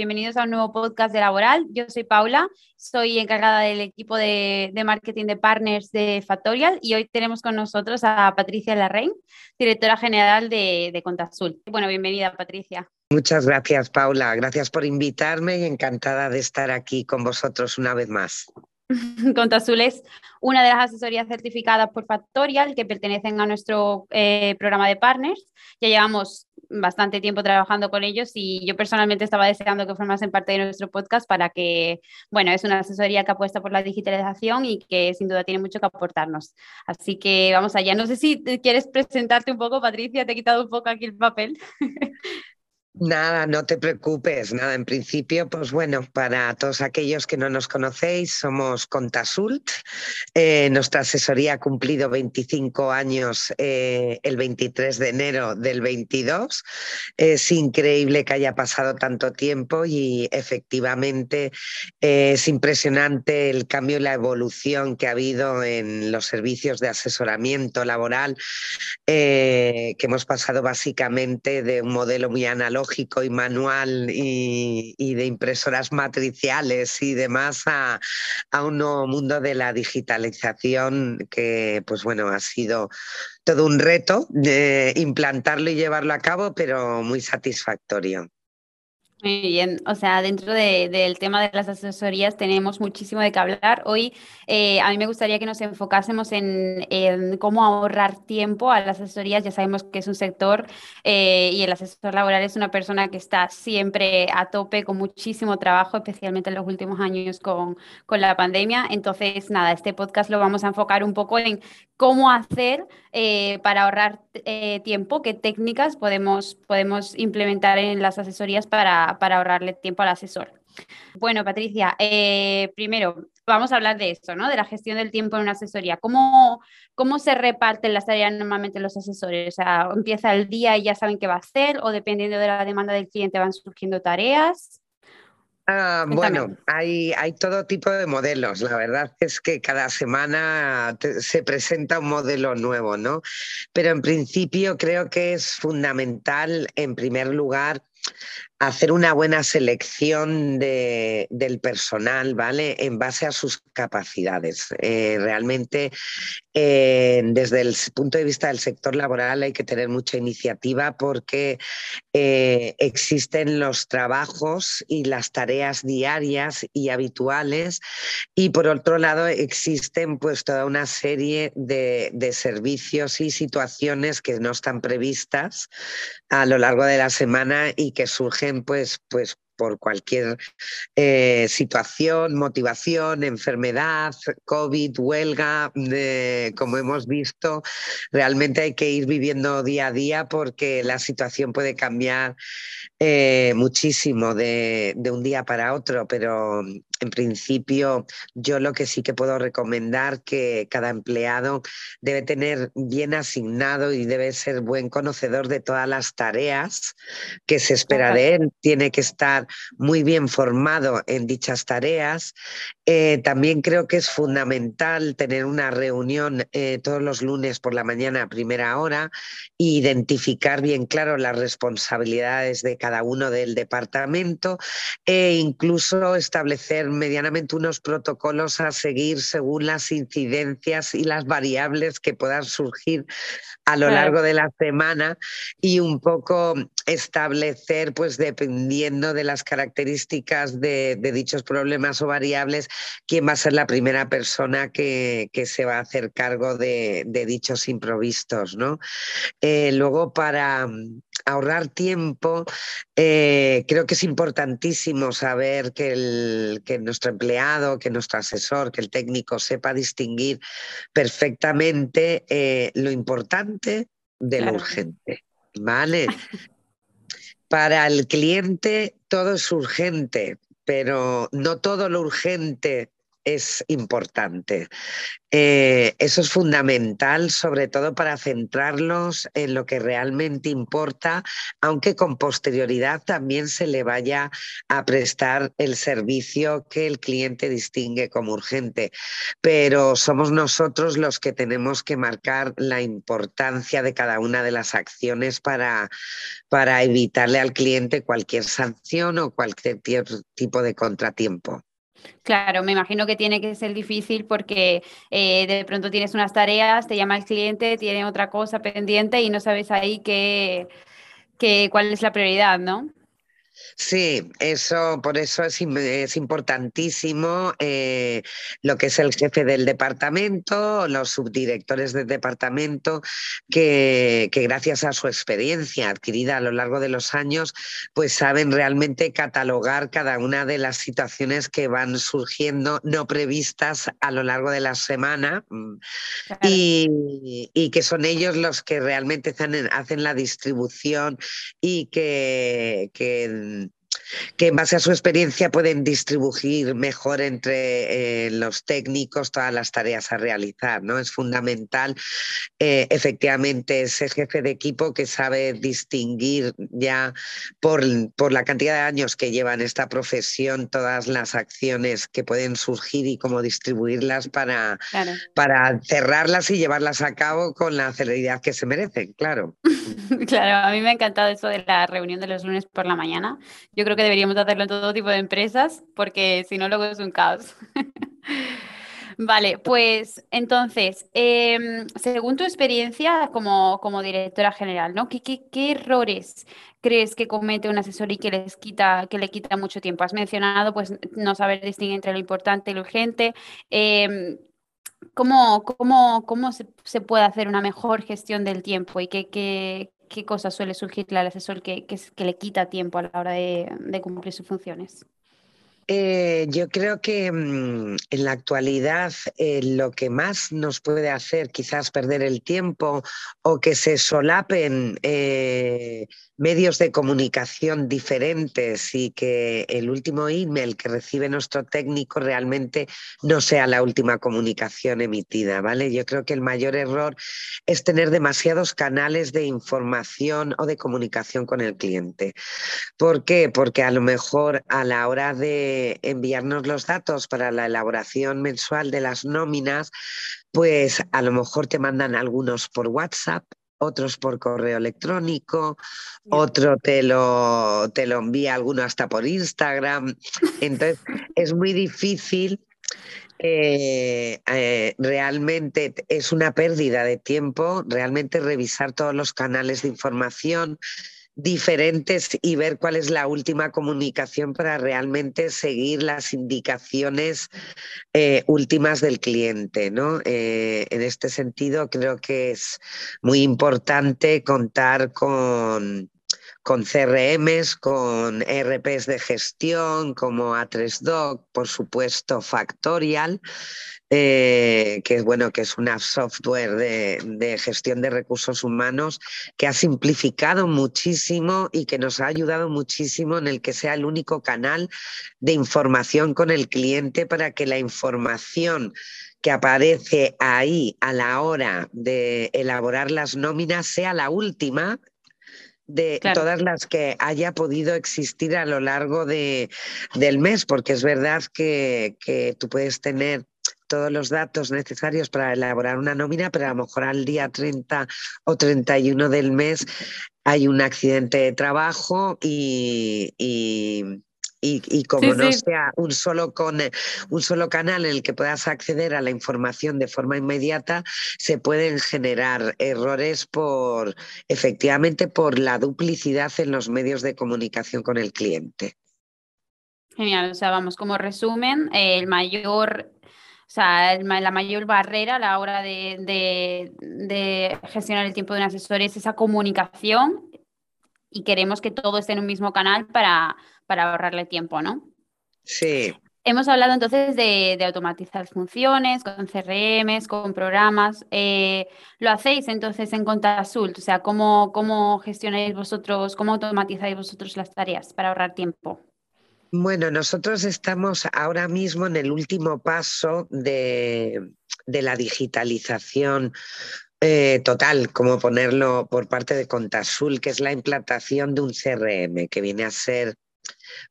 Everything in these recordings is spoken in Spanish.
bienvenidos a un nuevo podcast de Laboral. Yo soy Paula, soy encargada del equipo de, marketing de partners de Factorial y hoy tenemos con nosotros a Patricia Larraín, directora general de, de Contasul. Bueno, bienvenida Patricia. Muchas gracias Paula, gracias por invitarme y encantada de estar aquí con vosotros una vez más. Contasul es una de las asesorías certificadas por Factorial que pertenecen a nuestro eh, programa de partners. Ya llevamos bastante tiempo trabajando con ellos y yo personalmente estaba deseando que formasen parte de nuestro podcast para que, bueno, es una asesoría que apuesta por la digitalización y que sin duda tiene mucho que aportarnos. Así que vamos allá. No sé si quieres presentarte un poco, Patricia, te he quitado un poco aquí el papel. Nada, no te preocupes, nada. En principio, pues bueno, para todos aquellos que no nos conocéis, somos Contasult. Eh, nuestra asesoría ha cumplido 25 años eh, el 23 de enero del 22. Es increíble que haya pasado tanto tiempo y efectivamente eh, es impresionante el cambio y la evolución que ha habido en los servicios de asesoramiento laboral, que hemos pasado básicamente de un modelo muy analógico y manual y, de impresoras matriciales y demás a, un nuevo mundo de la digitalización que, pues bueno, ha sido todo un reto implantarlo y llevarlo a cabo, pero muy satisfactorio. Muy bien, o sea, dentro del tema de las asesorías tenemos muchísimo de qué hablar. Hoy eh, a mí me gustaría que nos enfocásemos en, cómo ahorrar tiempo a las asesorías. Ya sabemos que es un sector eh, y el asesor laboral es una persona que está siempre a tope con muchísimo trabajo, especialmente en los últimos años con, con la pandemia. Entonces, nada, este podcast lo vamos a enfocar un poco en cómo hacer eh, para ahorrar tiempo, qué técnicas podemos, podemos implementar en las asesorías para para, ahorrarle tiempo al asesor. Bueno, Patricia, eh, primero vamos a hablar de eso, ¿no? De la gestión del tiempo en una asesoría. ¿Cómo, ¿Cómo se reparten las tareas normalmente los asesores? O sea, ¿empieza el día y ya saben qué va a hacer? ¿O dependiendo de la demanda del cliente van surgiendo tareas? Ah, bueno, hay, hay, todo tipo de modelos. La verdad es que cada semana se presenta un modelo nuevo, ¿no? Pero en principio creo que es fundamental, en primer lugar, hacer una buena selección de, del personal, ¿vale? En base a sus capacidades. Eh, realmente, eh, desde el punto de vista del sector laboral hay que tener mucha iniciativa porque eh, existen los trabajos y las tareas diarias y habituales y por otro lado existen pues toda una serie de, de servicios y situaciones que no están previstas a lo largo de la semana y que surgen pues, pues por cualquier eh, situación, motivación, enfermedad, COVID, huelga, como hemos visto, realmente hay que ir viviendo día a día porque la situación puede cambiar eh, muchísimo de, de, un día para otro, pero en principio yo lo que sí que puedo recomendar que cada empleado debe tener bien asignado y debe ser buen conocedor de todas las tareas que se espera de él, tiene que estar muy bien formado en dichas tareas. Eh, también creo que es fundamental tener una reunión eh, todos los lunes por la mañana a primera hora e identificar bien claro las responsabilidades de cada uno del departamento e incluso establecer medianamente unos protocolos a seguir según las incidencias y las variables que puedan surgir a lo largo de la semana y un poco establecer, pues dependiendo de las características de, dichos problemas o variables, quién va a ser la primera persona que, se va a hacer cargo de, dichos improvistos. ¿no? Eh, luego, para ahorrar tiempo, eh, creo que es importantísimo saber que, el, que nuestro empleado, que nuestro asesor, que el técnico sepa distinguir perfectamente eh, lo importante de lo urgente. ¿Vale? Para el cliente todo es urgente, pero no todo lo urgente es importante. Eh, eso es fundamental, sobre todo para centrarlos en lo que realmente importa, aunque con posterioridad también se le vaya a prestar el servicio que el cliente distingue como urgente. Pero somos nosotros los que tenemos que marcar la importancia de cada una de las acciones para, para evitarle al cliente cualquier sanción o cualquier tipo de contratiempo. Claro, me imagino que tiene que ser difícil porque eh, de pronto tienes unas tareas, te llama el cliente, tiene otra cosa pendiente y no sabes ahí qué, qué, cuál es la prioridad, ¿no? Sí, eso, por eso es, es importantísimo eh, lo que es el jefe del departamento, los subdirectores del departamento, que, que, gracias a su experiencia adquirida a lo largo de los años, pues saben realmente catalogar cada una de las situaciones que van surgiendo no previstas a lo largo de la semana mm, y, y, que son ellos los que realmente hacen, hacen la distribución y que, que and que en base a su experiencia pueden distribuir mejor entre eh, los técnicos todas las tareas a realizar. ¿no? Es fundamental eh, efectivamente ese jefe de equipo que sabe distinguir ya por, por la cantidad de años que lleva en esta profesión todas las acciones que pueden surgir y cómo distribuirlas para, para cerrarlas y llevarlas a cabo con la celeridad que se merecen, claro. claro, a mí me ha encantado eso de la reunión de los lunes por la mañana. Yo creo que deberíamos hacerlo en todo tipo de empresas porque si no luego es un caos. Vale, pues entonces, em, según tu experiencia como, como directora general, ¿no? ¿Qué, qué, errores crees que comete un asesor y que les quita, que le quita mucho tiempo? Has mencionado pues no saber distinguir entre lo importante y lo urgente. Em, ¿cómo, cómo, cómo se, se, puede hacer una mejor gestión del tiempo y qué, qué, qué cosas suele surgirle al asesor que, que, le quita tiempo a la hora de, de cumplir sus funciones? Eh, yo creo que mm, en la actualidad eh, lo que más nos puede hacer quizás perder el tiempo o que se solapen eh, medios de comunicación diferentes y que el último email que recibe nuestro técnico realmente no sea la última comunicación emitida, ¿vale? Yo creo que el mayor error es tener demasiados canales de información o de comunicación con el cliente. ¿Por qué? Porque a lo mejor a la hora de enviarnos los datos para la elaboración mensual de las nóminas, pues a lo mejor te mandan algunos por WhatsApp, otros por correo electrónico, otro te lo, te lo envía alguno hasta por Instagram. Entonces, es muy difícil eh, eh, realmente es una pérdida de tiempo, realmente revisar todos los canales de información, diferentes y ver cuál es la última comunicación para realmente seguir las indicaciones eh, últimas del cliente. ¿no? Eh, en este sentido, creo que es muy importante contar con con CRMs, con ERPs de gestión como A3Doc, por supuesto Factorial, eh, que es bueno, que es una software de, gestión de recursos humanos que ha simplificado muchísimo y que nos ha ayudado muchísimo en el que sea el único canal de información con el cliente para que la información que aparece ahí a la hora de elaborar las nóminas sea la última de todas las que haya podido existir a lo largo de, del mes, porque es verdad que, que tú puedes tener todos los datos necesarios para elaborar una nómina, pero a lo mejor al día 30 o 31 del mes hay un accidente de trabajo y, y, como no sea un solo, con, un solo canal en el que puedas acceder a la información de forma inmediata, se pueden generar errores por, efectivamente, por la duplicidad en los medios de comunicación con el cliente. Genial, o sea, vamos, como resumen, el mayor o sea, la mayor barrera a la hora de, de, gestionar el tiempo de un asesor es esa comunicación y queremos que todo esté en un mismo canal para, para ahorrarle tiempo, ¿no? Sí. Hemos hablado entonces de, automatizar funciones con CRMs, con programas. Eh, ¿Lo hacéis entonces en Contasult? O sea, ¿cómo, ¿cómo gestionáis vosotros, cómo automatizáis vosotros las tareas para ahorrar tiempo? Bueno, nosotros estamos ahora mismo en el último paso de, la digitalización eh, total, como ponerlo por parte de Contasul, que es la implantación de un CRM, que viene a ser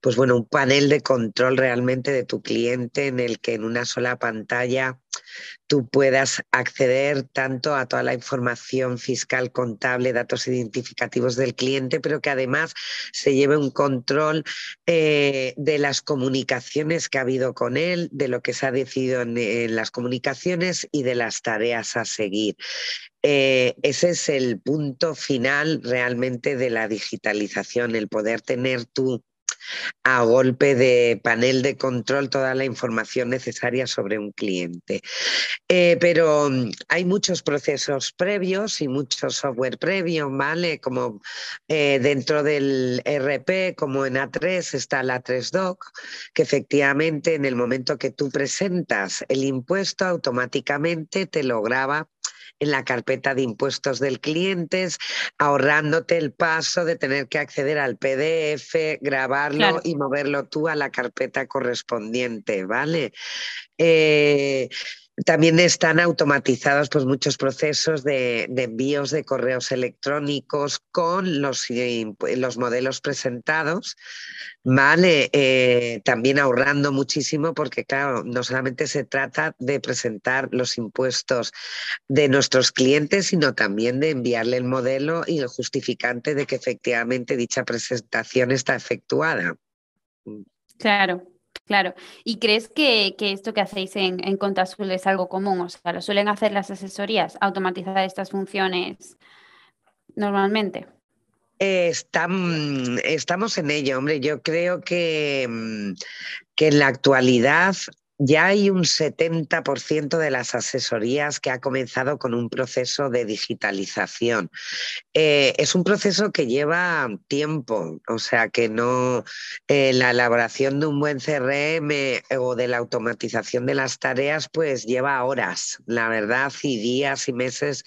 pues bueno, un panel de control realmente de tu cliente en el que en una sola pantalla tú puedas acceder tanto a toda la información fiscal, contable, datos identificativos del cliente, pero que además se lleve un control eh, de las comunicaciones que ha habido con él, de lo que se ha decidido en, las comunicaciones y de las tareas a seguir. Eh, ese es el punto final realmente de la digitalización, el poder tener tú a golpe de panel de control toda la información necesaria sobre un cliente. Eh, pero mm, hay muchos procesos previos y mucho software previo, ¿vale? Como eh, dentro del RP, como en A3 está la 3Doc, que efectivamente en el momento que tú presentas el impuesto automáticamente te lo graba en la carpeta de impuestos del cliente, ahorrándote el paso de tener que acceder al PDF, grabarlo y moverlo tú a la carpeta correspondiente, ¿vale? Eh, también están automatizados pues, muchos procesos de, envíos de correos electrónicos con los, los modelos presentados, ¿vale? Eh, también ahorrando muchísimo porque, claro, no solamente se trata de presentar los impuestos de nuestros clientes, sino también de enviarle el modelo y el justificante de que efectivamente dicha presentación está efectuada. Claro, Claro. ¿Y crees que, esto que hacéis en, en Contasul es algo común? O sea, ¿lo suelen hacer las asesorías, automatizar estas funciones normalmente? estamos en ello, hombre. Yo creo que, mm, que en la actualidad ya hay un 70% de las asesorías que ha comenzado con un proceso de digitalización. Eh, es un proceso que lleva tiempo, o sea que no eh, la elaboración de un buen CRM o de la automatización de las tareas, pues lleva horas, la verdad, y días y meses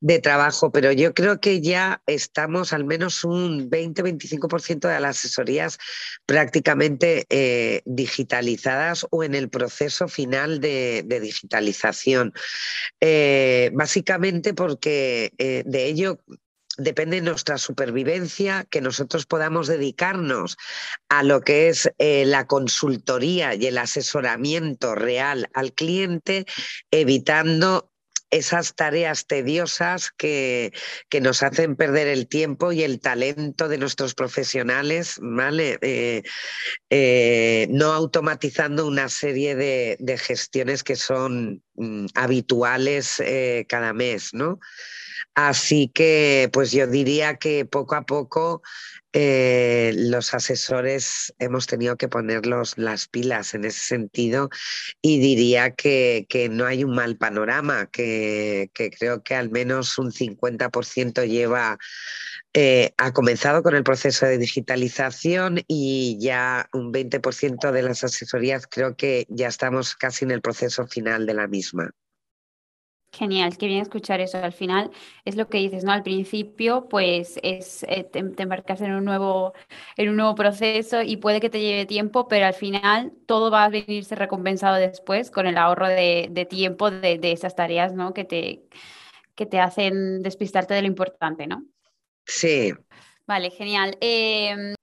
de trabajo, pero yo creo que ya estamos al menos un 20-25% de las asesorías prácticamente eh, digitalizadas o en el proceso proceso final de, digitalización. Eh, básicamente porque eh, de ello depende nuestra supervivencia, que nosotros podamos dedicarnos a lo que es eh, la consultoría y el asesoramiento real al cliente, evitando esas tareas tediosas que, que, nos hacen perder el tiempo y el talento de nuestros profesionales, ¿vale? Eh, eh, no automatizando una serie de, gestiones que son mm, habituales eh, cada mes, ¿no? Así que, pues yo diría que poco a poco eh, los asesores hemos tenido que ponerlos las pilas en ese sentido y diría que, no hay un mal panorama, que, creo que al menos un 50% lleva, eh, ha comenzado con el proceso de digitalización y ya un 20% de las asesorías creo que ya estamos casi en el proceso final de la misma. Genial, qué bien escuchar eso. Al final es lo que dices, ¿no? Al principio, pues es eh, te, embarcas en un nuevo, en un nuevo proceso y puede que te lleve tiempo, pero al final todo va a venirse recompensado después con el ahorro de, tiempo de, esas tareas, ¿no? Que te, que te hacen despistarte de lo importante, ¿no? Sí. Vale, genial. Em,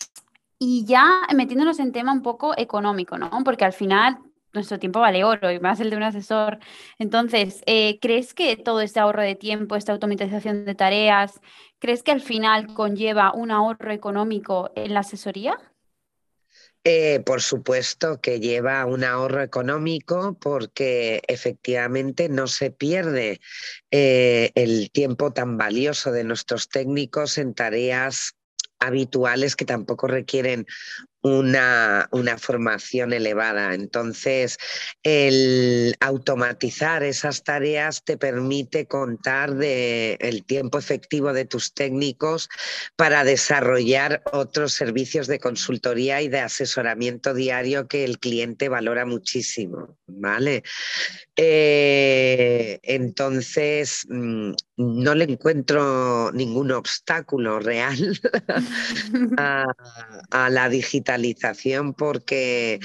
y ya metiéndonos en tema un poco económico, ¿no? Porque al final nuestro tiempo vale oro y más el de un asesor. Entonces, eh, ¿crees que todo este ahorro de tiempo, esta automatización de tareas, crees que al final conlleva un ahorro económico en la asesoría? Eh, por supuesto que lleva un ahorro económico porque efectivamente no se pierde eh, el tiempo tan valioso de nuestros técnicos en tareas habituales que tampoco requieren una, una, formación elevada. Entonces, el automatizar esas tareas te permite contar de el tiempo efectivo de tus técnicos para desarrollar otros servicios de consultoría y de asesoramiento diario que el cliente valora muchísimo. ¿vale? Eh, entonces, mm, no le encuentro ningún obstáculo real a, a la digitalización digitalización porque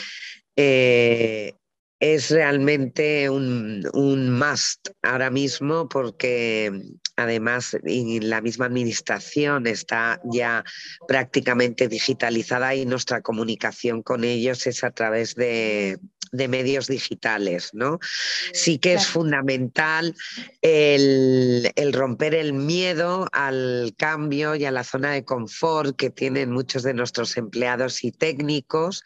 eh, es realmente un, un, must ahora mismo porque además la misma administración está ya prácticamente digitalizada y nuestra comunicación con ellos es a través de, de medios digitales, ¿no? Sí que es fundamental el, romper el miedo al cambio y a la zona de confort que tienen muchos de nuestros empleados y técnicos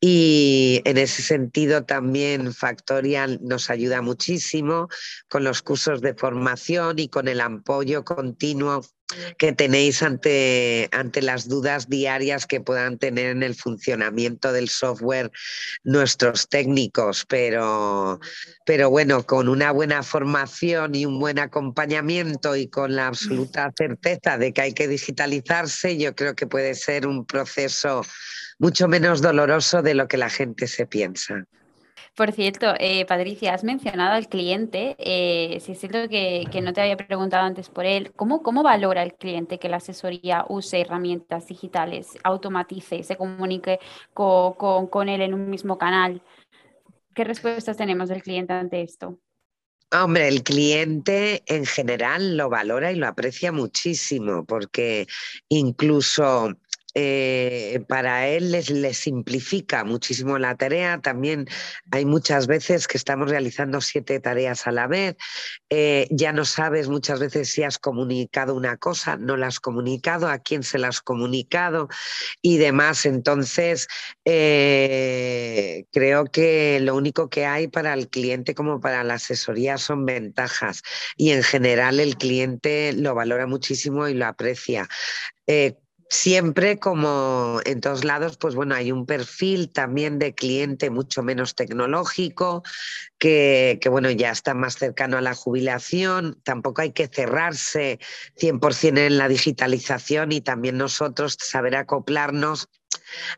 y en ese sentido también Factorial nos ayuda muchísimo con los cursos de formación y con el apoyo continuo que tenéis ante, ante las dudas diarias que puedan tener en el funcionamiento del software nuestros técnicos, pero, pero bueno, con una buena formación y un buen acompañamiento y con la absoluta certeza de que hay que digitalizarse, yo creo que puede ser un proceso mucho menos doloroso de lo que la gente se piensa. Por cierto, eh, Patricia, has mencionado al cliente. Eh, si es cierto que, no te había preguntado antes por él, ¿cómo, ¿cómo valora el cliente que la asesoría use herramientas digitales, automatice, se comunique con, con él en un mismo canal? ¿Qué respuestas tenemos del cliente ante esto? Hombre, el cliente en general lo valora y lo aprecia muchísimo porque incluso eh, para él les, simplifica muchísimo la tarea. También hay muchas veces que estamos realizando siete tareas a la vez. Eh, ya no sabes muchas veces si has comunicado una cosa, no la has comunicado, a quién se la has comunicado y demás. Entonces, eh, creo que lo único que hay para el cliente como para la asesoría son ventajas y en general el cliente lo valora muchísimo y lo aprecia siempre como en todos lados, pues bueno, hay un perfil también de cliente mucho menos tecnológico, que, bueno, ya está más cercano a la jubilación, tampoco hay que cerrarse 100% en la digitalización y también nosotros saber acoplarnos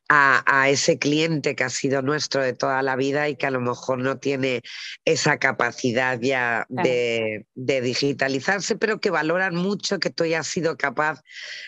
a, ese cliente que ha sido nuestro de toda la vida y que a lo mejor no tiene esa capacidad ya de, digitalizarse, pero que valoran mucho que tú hayas sido capaz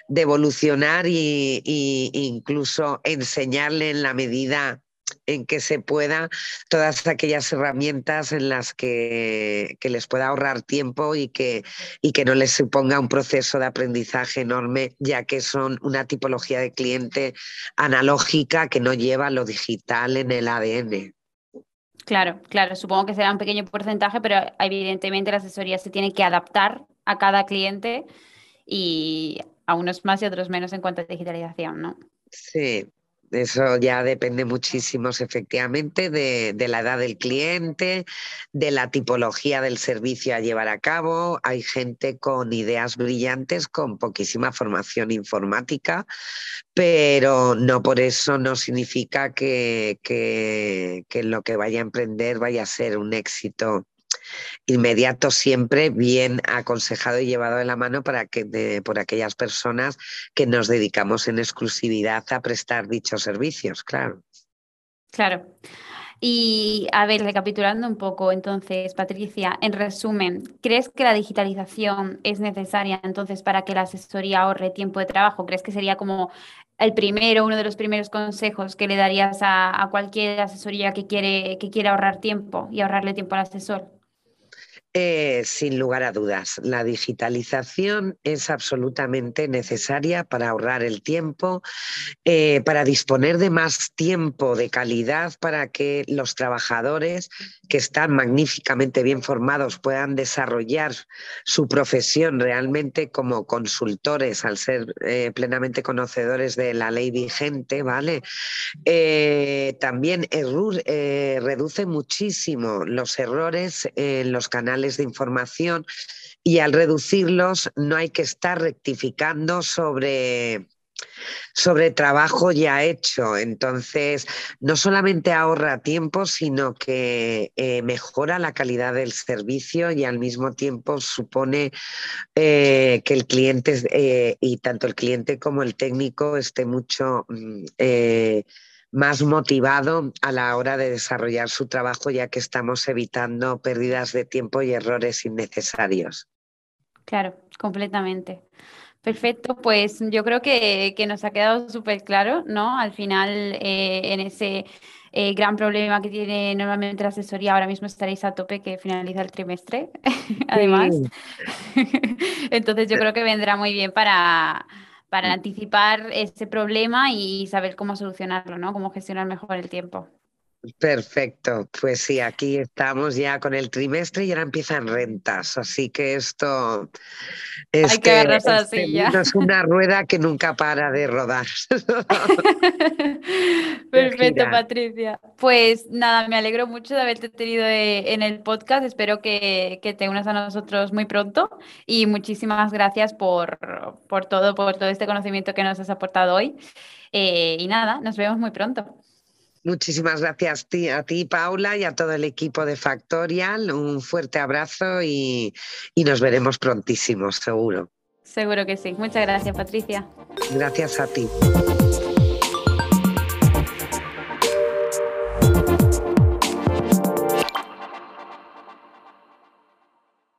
de evolucionar e incluso enseñarle en la medida en que se pueda todas aquellas herramientas en las que, les pueda ahorrar tiempo y que, y que no les suponga un proceso de aprendizaje enorme, ya que son una tipología de cliente analógica que no lleva lo digital en el ADN. Claro, claro, supongo que será un pequeño porcentaje, pero evidentemente la asesoría se tiene que adaptar a cada cliente y a unos más y otros menos en cuanto a digitalización, ¿no? Sí, eso ya depende muchísimo, efectivamente, de, la edad del cliente, de la tipología del servicio a llevar a cabo. Hay gente con ideas brillantes, con poquísima formación informática, pero no por eso no significa que, lo que vaya a emprender vaya a ser un éxito inmediato siempre bien aconsejado y llevado de la mano para que por aquellas personas que nos dedicamos en exclusividad a prestar dichos servicios, claro. Claro. Y a ver, recapitulando un poco, entonces, Patricia, en resumen, ¿crees que la digitalización es necesaria entonces para que la asesoría ahorre tiempo de trabajo? ¿Crees que sería como el primero, uno de los primeros consejos que le darías a, a cualquier asesoría que quiere, que quiere ahorrar tiempo y ahorrarle tiempo al asesor? Eh, sin lugar a dudas, la digitalización es absolutamente necesaria para ahorrar el tiempo, eh, para disponer de más tiempo de calidad para que los trabajadores que están magníficamente bien formados puedan desarrollar su profesión realmente como consultores al ser eh, plenamente conocedores de la ley vigente, ¿vale? también reduce muchísimo los errores en los canales de información y al reducirlos no hay que estar rectificando sobre, sobre trabajo ya hecho. Entonces, no solamente ahorra tiempo, sino que eh, mejora la calidad del servicio y al mismo tiempo supone eh, que el cliente, eh, y tanto el cliente como el técnico, esté mucho mm, más motivado a la hora de desarrollar su trabajo, ya que estamos evitando pérdidas de tiempo y errores innecesarios. Claro, completamente. Perfecto, pues yo creo que, nos ha quedado súper claro, ¿no? Al final, eh, en ese eh, gran problema que tiene normalmente la asesoría, ahora mismo estaréis a tope que finaliza el trimestre, además. Entonces yo creo que vendrá muy bien para, para anticipar ese problema y saber cómo solucionarlo, ¿no? Cómo gestionar mejor el tiempo. Perfecto, pues sí, aquí estamos ya con el trimestre y ahora empiezan rentas, así que esto es, que, es una rueda que nunca para de rodar. Perfecto, Patricia. Pues nada, me alegro mucho de haberte tenido eh, en el podcast, espero que, te unas a nosotros muy pronto y muchísimas gracias por, por todo, por todo este conocimiento que nos has aportado hoy. Eh, y nada, nos vemos muy pronto. Muchísimas gracias a ti, Paula, y a todo el equipo de Factorial. Un fuerte abrazo y, y nos veremos prontísimo, seguro. Seguro que sí. Muchas gracias, Patricia. Gracias a ti.